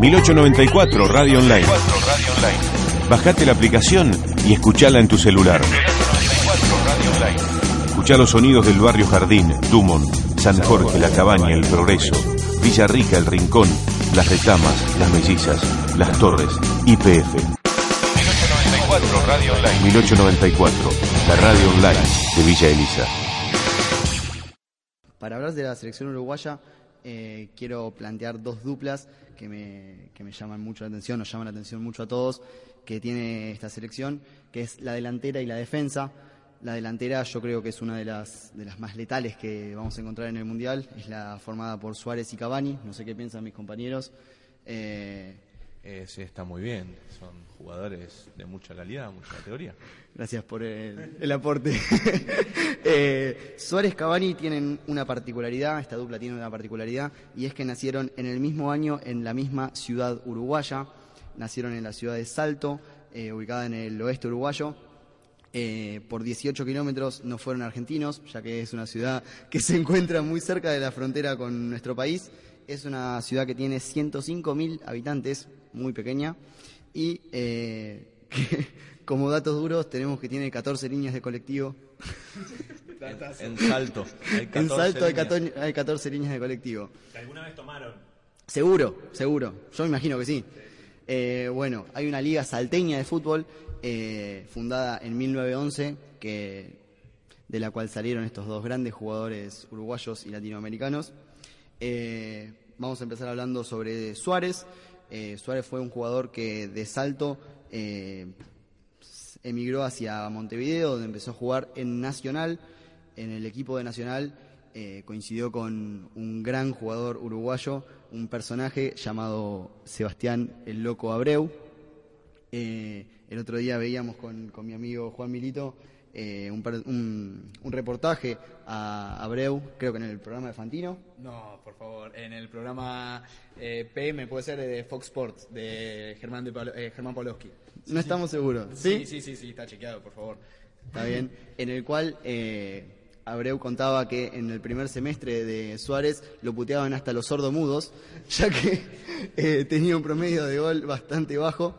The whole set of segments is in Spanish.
1894 Radio Online. Bajate la aplicación y escuchala en tu celular. Escucha los sonidos del barrio Jardín, Dumont, San Jorge, La Cabaña, El Progreso, Villa Rica, El Rincón, Las Retamas, Las Mellizas, Las Torres, IPF. 1894 Radio Online. 1894, la radio online de Villa Elisa. Para hablar de la selección uruguaya, eh, quiero plantear dos duplas que me, que me llaman mucho la atención, nos llaman la atención mucho a todos, que tiene esta selección, que es la delantera y la defensa. La delantera yo creo que es una de las, de las más letales que vamos a encontrar en el Mundial, es la formada por Suárez y Cavani, no sé qué piensan mis compañeros. Eh, sí, está muy bien. Son jugadores de mucha calidad, mucha categoría. Gracias por el, aporte. eh, Suárez Cavani tienen una particularidad, esta dupla tiene una particularidad, y es que nacieron en el mismo año en la misma ciudad uruguaya. Nacieron en la ciudad de Salto, eh, ubicada en el oeste uruguayo. Eh, por 18 kilómetros no fueron argentinos, ya que es una ciudad que se encuentra muy cerca de la frontera con nuestro país. Es una ciudad que tiene 105.000 habitantes, muy pequeña, y eh, como datos duros tenemos que tiene 14 líneas de colectivo. en, Salto. Hay 14 en Salto hay 14, hay 14, líneas de colectivo. ¿Alguna vez tomaron? Seguro, seguro. Yo me imagino que sí. Eh, bueno, hay una liga salteña de fútbol eh, fundada en 1911 que, de la cual salieron estos dos grandes jugadores uruguayos y latinoamericanos. Eh, vamos a empezar hablando sobre Suárez. Eh, Suárez fue un jugador que de salto eh, emigró hacia Montevideo, donde empezó a jugar en Nacional. En el equipo de Nacional eh, coincidió con un gran jugador uruguayo, un personaje llamado Sebastián el Loco Abreu. el otro día veíamos con, con mi amigo Juan Milito eh, un, un, reportaje a Abreu, creo que en el programa de Fantino. No, por favor, en el programa eh, PM, puede ser de Fox Sports, de Germán, de eh, Germán Pawlowski. no estamos seguros. ¿Sí? ¿Sí? sí, sí, está chequeado, por favor. Está bien. En el cual eh, Abreu contaba que en el primer semestre de Suárez lo puteaban hasta los sordomudos, ya que eh, tenía un promedio de gol bastante bajo.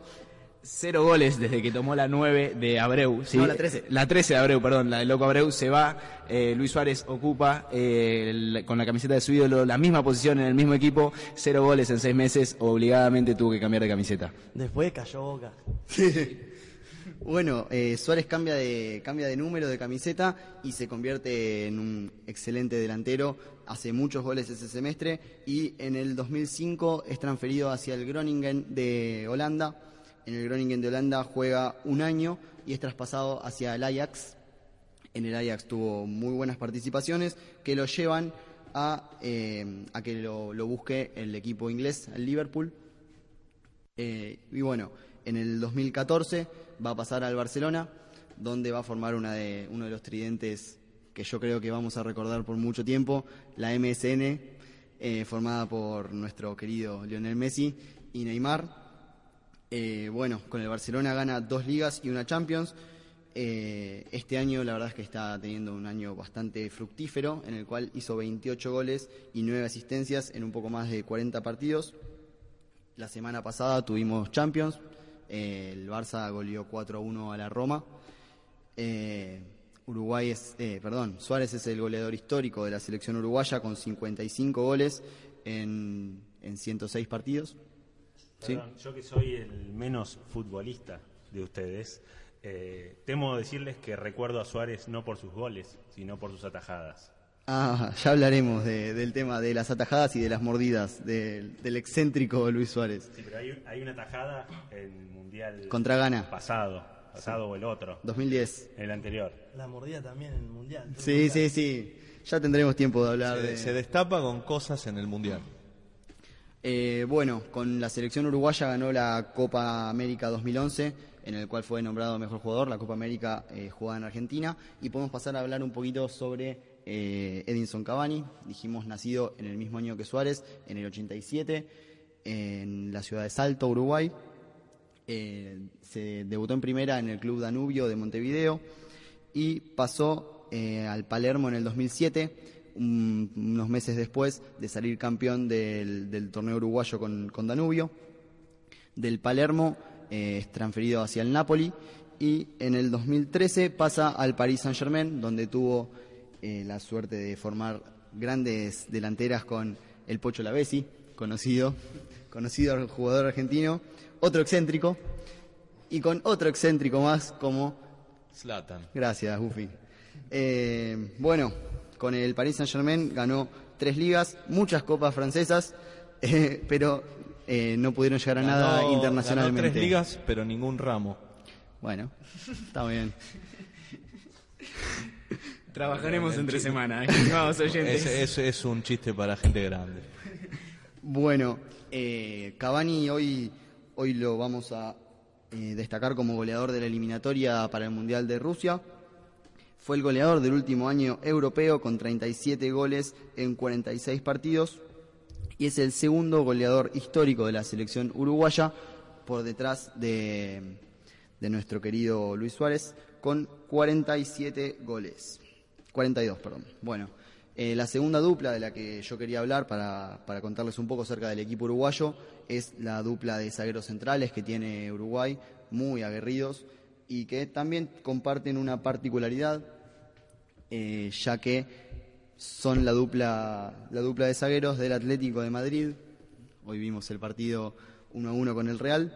Cero goles desde que tomó la 9 de Abreu. ¿sí? No, la 13. La 13 de Abreu, perdón, la del loco Abreu se va. Eh, Luis Suárez ocupa eh, con la camiseta de su ídolo la misma posición en el mismo equipo. Cero goles en seis meses. Obligadamente tuvo que cambiar de camiseta. Después cayó boca. Bueno, eh, Suárez cambia de, cambia de número de camiseta y se convierte en un excelente delantero. Hace muchos goles ese semestre y en el 2005 es transferido hacia el Groningen de Holanda. En el Groningen de Holanda juega un año y es traspasado hacia el Ajax. En el Ajax tuvo muy buenas participaciones que lo llevan a, eh, a que lo, busque el equipo inglés, el Liverpool. Eh, y bueno, en el 2014 va a pasar al Barcelona, donde va a formar una de, uno de los tridentes que yo creo que vamos a recordar por mucho tiempo, la MSN, eh, formada por nuestro querido Lionel Messi y Neymar. Eh, bueno, con el Barcelona gana dos ligas y una Champions. Eh, este año la verdad es que está teniendo un año bastante fructífero, en el cual hizo 28 goles y 9 asistencias en un poco más de 40 partidos. La semana pasada tuvimos Champions, eh, el Barça goleó 4 a 1 a la Roma. Uruguay es, perdón, Suárez es el goleador histórico de la selección uruguaya con 55 goles en, en 106 partidos. Perdón, ¿Sí? Yo que soy el menos futbolista de ustedes, eh, temo decirles que recuerdo a Suárez no por sus goles, sino por sus atajadas. Ah, ya hablaremos de, del tema de las atajadas y de las mordidas del, del excéntrico Luis Suárez. Sí, pero hay, hay una tajada en el Mundial Contra Ghana. pasado, pasado o el otro. 2010. El anterior. La mordida también en el Mundial. Sí, sí, sí. Ya tendremos tiempo de hablar se, de... Se destapa con cosas en el Mundial. Eh, bueno, con la selección uruguaya ganó la Copa América 2011, en el cual fue nombrado mejor jugador, la Copa América eh, jugada en Argentina, y podemos pasar a hablar un poquito sobre eh, Edinson Cavani, dijimos nacido en el mismo año que Suárez, en el 87, en la ciudad de Salto, Uruguay. Se debutó en primera en el Club Danubio de Montevideo y pasó al Palermo en el 2007, un- unos meses después de salir campeón del, del torneo uruguayo con, con Danubio. Del Palermo eh, es transferido hacia el Napoli y en el 2013 pasa al Paris Saint-Germain, donde tuvo eh, la suerte de formar grandes delanteras con el Pocho Lavesi, conocido, conocido jugador argentino, otro excéntrico y con otro excéntrico más como Zlatan. Gracias, Buffy. Eh, bueno, con el Paris Saint-Germain ganó tres ligas, muchas copas francesas, eh, pero eh, no pudieron llegar a nada internacionalmente. Ganó tres ligas, pero ningún ramo. Bueno, está bien. Trabajaremos entre semana, estimados oyentes. Es, es, es un chiste para gente grande. Bueno, eh, Cavani hoy, hoy lo vamos a eh, destacar como goleador de la eliminatoria para el Mundial de Rusia. Fue el goleador del último año europeo con 37 goles en 46 partidos y es el segundo goleador histórico de la selección uruguaya por detrás de, de nuestro querido Luis Suárez con 47 goles. 42, perdón. Bueno, eh, la segunda dupla de la que yo quería hablar para, para contarles un poco acerca del equipo uruguayo es la dupla de zagueros centrales que tiene Uruguay, muy aguerridos y que también comparten una particularidad, eh, ya que son la dupla, la dupla de zagueros del Atlético de Madrid. Hoy vimos el partido 1 a 1 con el Real.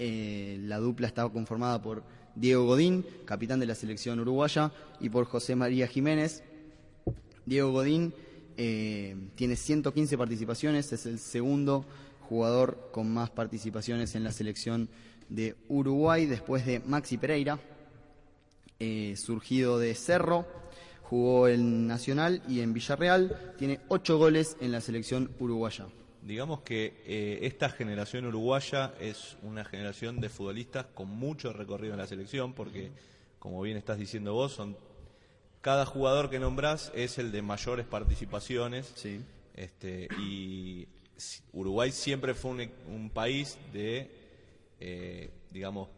Eh, la dupla estaba conformada por Diego Godín, capitán de la selección uruguaya, y por José María Jiménez. Diego Godín eh, tiene 115 participaciones, es el segundo jugador con más participaciones en la selección de Uruguay, después de Maxi Pereira, eh, surgido de Cerro, jugó en Nacional y en Villarreal, tiene 8 goles en la selección uruguaya. Digamos que eh, esta generación uruguaya es una generación de futbolistas con mucho recorrido en la selección, porque, como bien estás diciendo vos, son cada jugador que nombrás es el de mayores participaciones. Sí. Este, y Uruguay siempre fue un, un país de, eh, digamos,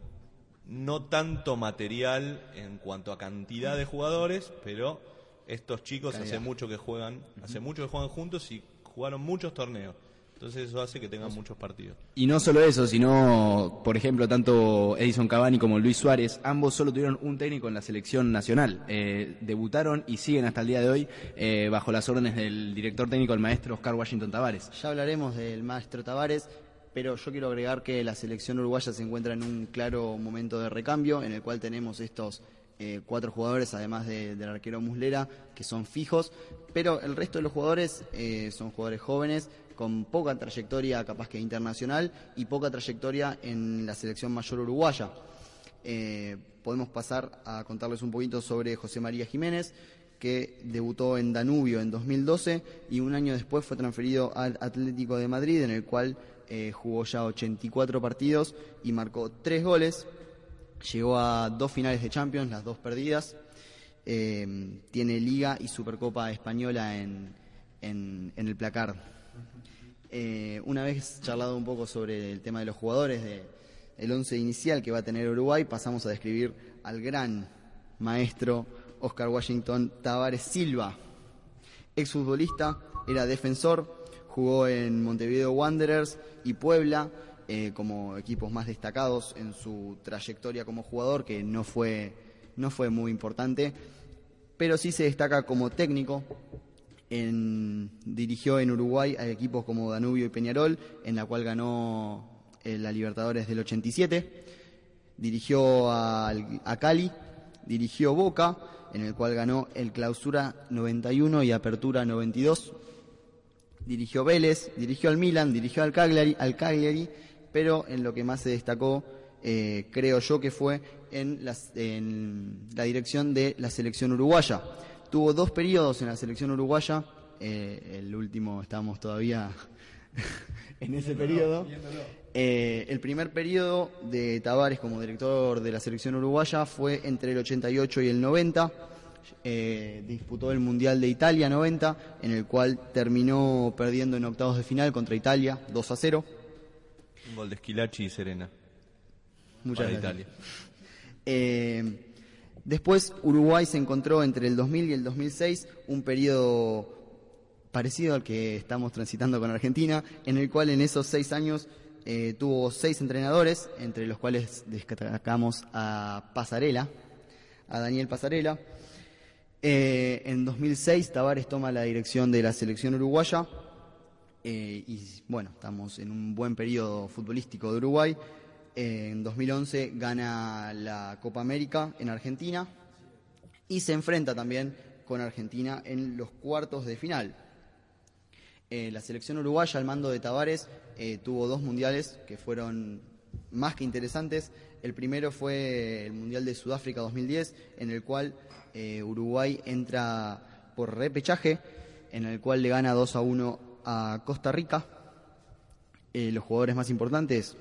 no tanto material en cuanto a cantidad de jugadores, pero estos chicos hace mucho que juegan, hace mucho que juegan juntos y jugaron muchos torneos. Entonces eso hace que tengan muchos partidos. Y no solo eso, sino, por ejemplo, tanto Edison Cavani como Luis Suárez, ambos solo tuvieron un técnico en la selección nacional. Eh, debutaron y siguen hasta el día de hoy eh, bajo las órdenes del director técnico, el maestro Oscar Washington Tavares. Ya hablaremos del maestro Tavares, pero yo quiero agregar que la selección uruguaya se encuentra en un claro momento de recambio, en el cual tenemos estos eh, cuatro jugadores, además de- del arquero Muslera, que son fijos, pero el resto de los jugadores eh, son jugadores jóvenes, con poca trayectoria capaz que internacional y poca trayectoria en la selección mayor uruguaya. Eh, podemos pasar a contarles un poquito sobre José María Jiménez, que debutó en Danubio en 2012 y un año después fue transferido al Atlético de Madrid, en el cual eh, jugó ya 84 partidos y marcó tres goles. Llegó a dos finales de Champions, las dos perdidas. Eh, tiene Liga y Supercopa Española en, en- el placar. Eh, una vez charlado un poco sobre el tema de los jugadores, de, el once inicial que va a tener Uruguay, pasamos a describir al gran maestro Oscar Washington Tavares Silva. Exfutbolista, era defensor, jugó en Montevideo Wanderers y Puebla eh, como equipos más destacados en su trayectoria como jugador, que no fue, no fue muy importante, pero sí se destaca como técnico. En- dirigió en Uruguay a equipos como Danubio y Peñarol, en la cual ganó eh, la Libertadores del 87. Dirigió al- a Cali, dirigió Boca, en el cual ganó el Clausura 91 y Apertura 92 dirigió Vélez, dirigió al Milan, dirigió al Cagliari, al Cagliari pero en lo que más se destacó, eh, creo yo, que fue en, las- en la dirección de la selección uruguaya. Tuvo dos periodos en la selección uruguaya, eh, el último estamos todavía en ese periodo. Eh, el primer periodo de Tavares como director de la selección uruguaya fue entre el 88 y el 90. Eh, disputó el Mundial de Italia 90, en el cual terminó perdiendo en octavos de final contra Italia 2 a 0. Un gol de Esquilachi y Serena. Muchas para gracias. Italia. Eh, después Uruguay se encontró entre el 2000 y el 2006 un periodo parecido al que estamos transitando con Argentina, en el cual en esos seis años eh, tuvo seis entrenadores, entre los cuales destacamos a Pasarela, a Daniel Pasarela. Eh, en 2006 Tavares toma la dirección de la selección uruguaya eh, y bueno, estamos en un buen periodo futbolístico de Uruguay. Eh, en 2011 gana la Copa América en Argentina y se enfrenta también con Argentina en los cuartos de final. La selección uruguaya al mando de Tavares tuvo dos mundiales que fueron más que interesantes. El primero fue el Mundial de Sudáfrica 2010, en el cual eh, Uruguay entra por repechaje, en el cual le gana 2 a 1 a Costa Rica. Eh, los jugadores más importantes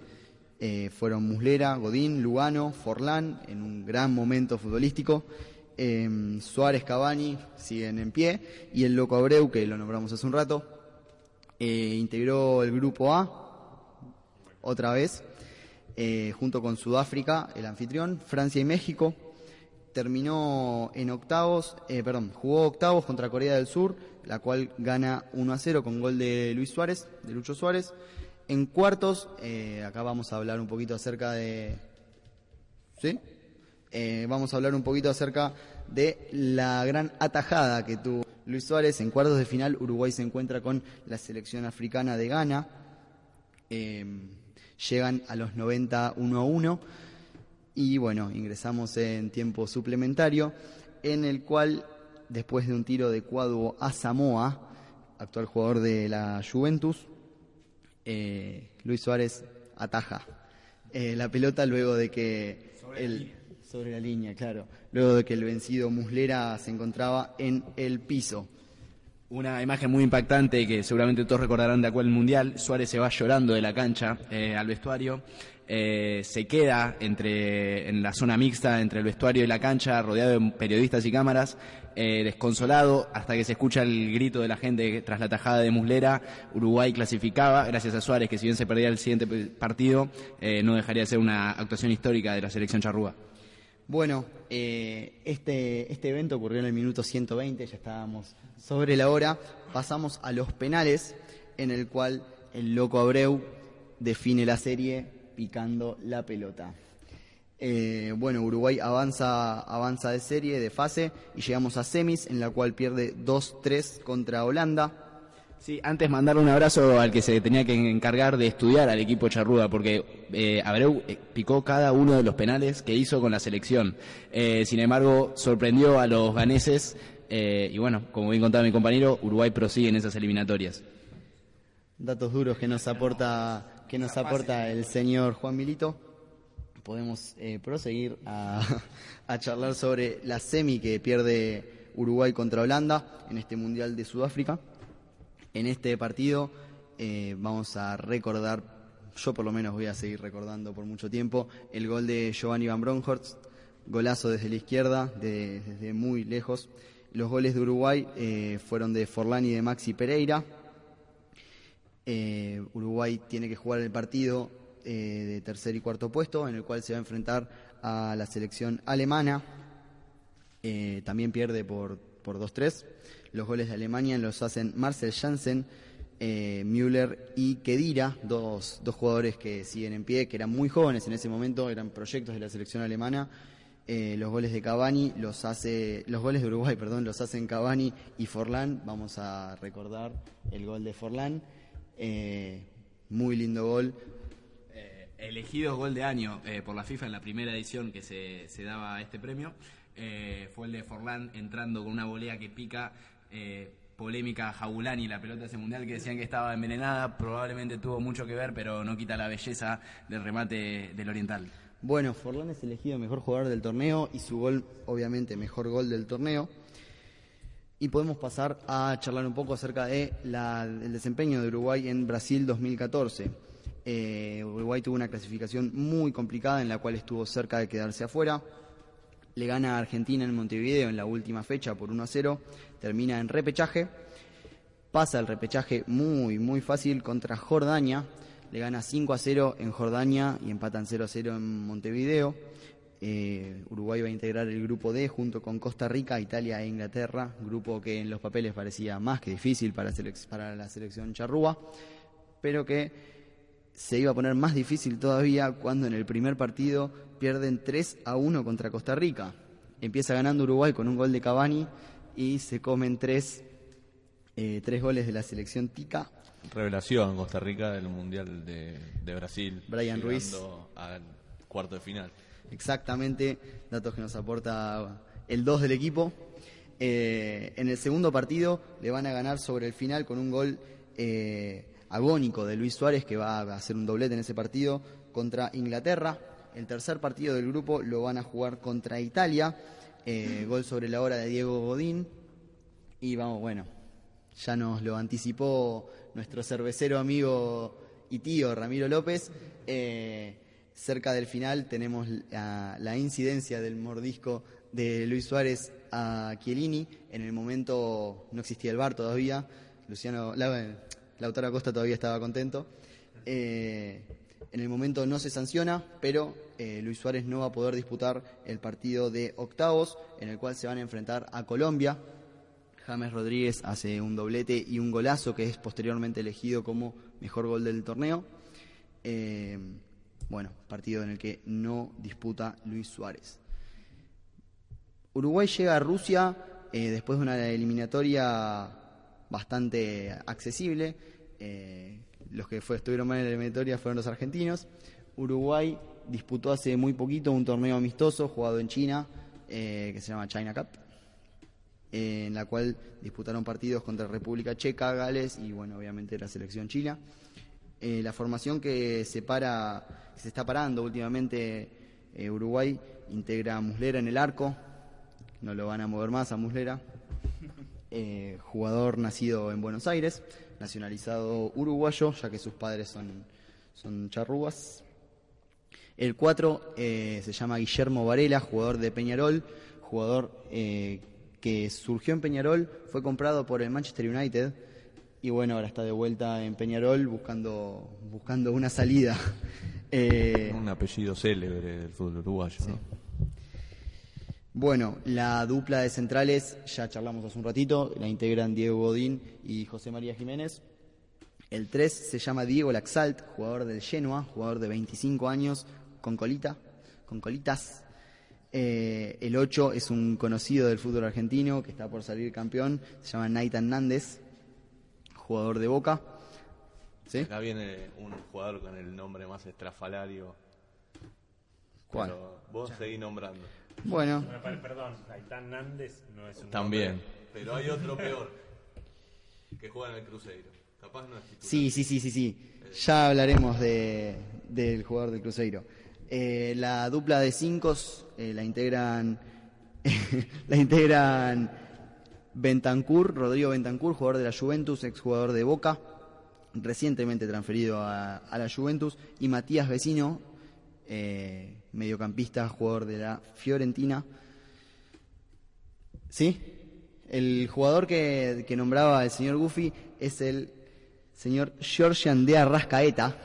eh, fueron Muslera, Godín, Lugano, Forlán, en un gran momento futbolístico. Eh, Suárez, Cavani siguen en pie y el Loco Abreu, que lo nombramos hace un rato, integró el grupo A otra vez, eh, junto con Sudáfrica, el anfitrión, Francia y México. Terminó en octavos, eh, perdón, jugó octavos contra Corea del Sur, la cual gana 1 a 0 con gol de Luis Suárez, de Lucho Suárez. En cuartos, eh, acá vamos a hablar un poquito acerca de. ¿Sí? Vamos a hablar un poquito acerca de la gran atajada que tuvo Luis Suárez. En cuartos de final, Uruguay se encuentra con la selección africana de Ghana. Eh, llegan a los 90 1 a 1 y bueno, ingresamos en tiempo suplementario en el cual después de un tiro de cuadro a Samoa, actual jugador de la Juventus, eh, Luis Suárez ataja eh, la pelota luego de que el sobre la línea, claro, luego de que el vencido Muslera se encontraba en el piso. Una imagen muy impactante que seguramente todos recordarán de aquel mundial. Suárez se va llorando de la cancha eh, al vestuario. Eh, se queda entre en la zona mixta entre el vestuario y la cancha, rodeado de periodistas y cámaras, eh, desconsolado hasta que se escucha el grito de la gente tras la tajada de Muslera. Uruguay clasificaba, gracias a Suárez, que si bien se perdía el siguiente partido, eh, no dejaría de ser una actuación histórica de la selección charrúa. Bueno, eh, este, este evento ocurrió en el minuto 120, ya estábamos sobre la hora. Pasamos a los penales, en el cual el loco Abreu define la serie picando la pelota. Eh, bueno, Uruguay avanza, avanza de serie, de fase, y llegamos a semis, en la cual pierde 2-3 contra Holanda. Sí, antes mandar un abrazo al que se tenía que encargar de estudiar al equipo charruda, porque eh, Abreu eh, picó cada uno de los penales que hizo con la selección. Eh, sin embargo, sorprendió a los ganeses y bueno, como bien contaba mi compañero, Uruguay prosigue en esas eliminatorias. datos duros que nos aporta que nos aporta el señor Juan Milito. Podemos proseguir a charlar sobre la semi que pierde Uruguay contra Holanda en este Mundial de Sudáfrica. En este partido eh, vamos a recordar, yo por lo menos voy a seguir recordando por mucho tiempo, el gol de Giovanni Van Bronckhorst, golazo desde la izquierda, de- desde muy lejos. Los goles de Uruguay eh, fueron de Forlán y de Maxi Pereira. Eh, Uruguay tiene que jugar el partido de tercer y cuarto puesto, en el cual se va a enfrentar a la selección alemana. También pierde por, por 2-3. Los goles de Alemania los hacen Marcel Janssen, eh, Müller y Kedira, dos, dos jugadores que siguen en pie, que eran muy jóvenes en ese momento, eran proyectos de la selección alemana. Eh, los goles de Cavani los hace, los goles de Uruguay, perdón, los hacen Cavani y Forlán. Vamos a recordar el gol de Forlán. Eh, muy lindo gol. Elegido gol de año por la FIFA en la primera edición que se, se daba este premio fue el de Forlán entrando con una volea que pica. Eh, polémica Jabulani, la pelota ese mundial que decían que estaba envenenada, probablemente tuvo mucho que ver, pero no quita la belleza del remate del Oriental. Bueno, Forlán es elegido mejor jugador del torneo y su gol, obviamente, mejor gol del torneo. Y podemos pasar a charlar un poco acerca del de desempeño de Uruguay en Brasil 2014. Eh, Uruguay tuvo una clasificación muy complicada en la cual estuvo cerca de quedarse afuera. Le gana a Argentina en Montevideo en la última fecha por 1 a 0. Termina en repechaje. Pasa el repechaje muy, muy fácil contra Jordania. Le gana 5 a 0 en Jordania y empatan 0 a 0 en Montevideo. Eh, Uruguay va a integrar el grupo D junto con Costa Rica, Italia e Inglaterra, grupo que en los papeles parecía más que difícil para, para la selección charrúa, pero que se iba a poner más difícil todavía cuando en el primer partido pierden 3 a 1 contra Costa Rica. Empieza ganando Uruguay con un gol de Cavani y se comen tres, eh, tres goles de la selección Tica. Revelación Costa Rica del Mundial de, Brasil. Brian Ruiz. Al cuarto de final. Exactamente, datos que nos aporta el 2 del equipo. Eh, en el segundo partido le van a ganar sobre el final con un gol eh, agónico de Luis Suárez, que va a hacer un doblete en ese partido contra Inglaterra. El tercer partido del grupo lo van a jugar contra Italia. Eh, gol sobre la hora de Diego Godín. Y vamos, bueno, ya nos lo anticipó nuestro cervecero amigo y tío Ramiro López. Eh, cerca del final tenemos la, incidencia del mordisco de Luis Suárez a Chiellini. En el momento no existía el bar todavía. Luciano, Lautaro Acosta todavía estaba contento. Eh, en el momento no se sanciona, pero eh, Luis Suárez no va a poder disputar el partido de octavos, en el cual se van a enfrentar a Colombia. James Rodríguez hace un doblete y un golazo que es posteriormente elegido como mejor gol del torneo. Eh, bueno, partido en el que no disputa Luis Suárez. Uruguay llega a Rusia después de una eliminatoria bastante accesible. Eh, los que estuvieron mal en la eliminatoria fueron los argentinos. Uruguay disputó hace muy poquito un torneo amistoso jugado en China eh, que se llama China Cup, en la cual disputaron partidos contra República Checa, Gales y bueno, obviamente la selección china. la formación que se para se está parando últimamente eh, Uruguay, integra a Muslera en el arco, no lo van a mover más a Muslera, eh, jugador nacido en Buenos Aires, nacionalizado uruguayo, ya que sus padres son, son charrúas. El 4 eh, se llama Guillermo Varela, jugador de Peñarol, jugador que surgió en Peñarol, fue comprado por el Manchester United y bueno, ahora está de vuelta en Peñarol buscando, buscando una salida. Eh, un apellido célebre del fútbol uruguayo. Bueno, la dupla de centrales, ya charlamos hace un ratito, la integran Diego Godín y José María Jiménez. El 3 se llama Diego Laxalt, jugador del Genoa, jugador de 25 años, con colita, con colitas. Eh, el 8 es un conocido del fútbol argentino que está por salir campeón, se llama Naitan Nández, jugador de Boca. Acá viene un jugador con el nombre más estrafalario. ¿Cuál? vos seguís nombrando. Bueno. Perdón, Aitán Nández no es un También. Pero hay otro peor. Que juega en el Cruzeiro. Capaz no es titular. Sí, sí, sí, sí, sí. Ya hablaremos de, del jugador del Cruzeiro. Eh, la dupla de cinco eh, la integran la integran Bentancur, Rodrigo Bentancur, jugador de la Juventus, exjugador de Boca, recientemente transferido a, la Juventus, y Matías Vecino, eh, mediocampista, jugador de la Fiorentina. ¿Sí? El jugador que, que nombraba el señor Guffy es el señor Georgian de Arrascaeta,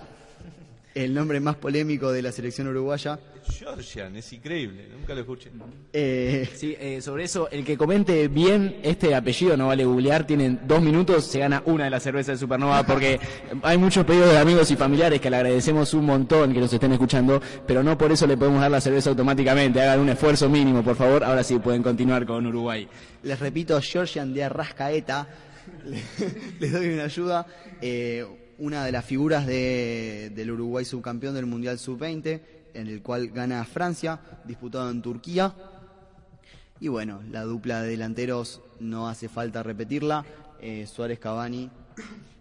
el nombre más polémico de la selección uruguaya. Georgian, es increíble, nunca lo escuché. Eh, sí, eh, sobre eso, el que comente bien este apellido, no vale googlear, tienen dos minutos, se gana una de las cervezas de Supernova, porque hay muchos pedidos de amigos y familiares que le agradecemos un montón que nos estén escuchando, pero no por eso le podemos dar la cerveza automáticamente, hagan un esfuerzo mínimo, por favor, ahora sí pueden continuar con Uruguay. Les repito, Georgian de Arrascaeta, les doy una ayuda. Eh, una de las figuras del Uruguay subcampeón del Mundial Sub-20, en el cual gana Francia, disputado en Turquía. Y bueno, la dupla de delanteros no hace falta repetirla, eh, Suárez Cavani.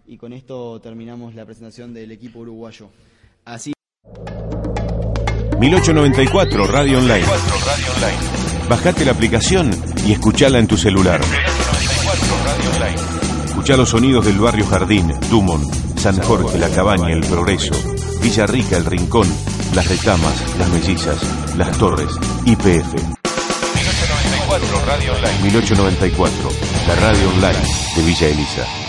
Y con esto terminamos la presentación del equipo uruguayo. Así 1894 Radio Online. Bajate la aplicación y escuchala en tu celular. Escucha los sonidos del barrio Jardín, Dumont, San Jorge, La Cabaña, El Progreso, Villa Rica, El Rincón, Las Retamas, Las Mellizas, Las Torres, IPF. 1894 Radio Online. 1894, la radio online de Villa Elisa.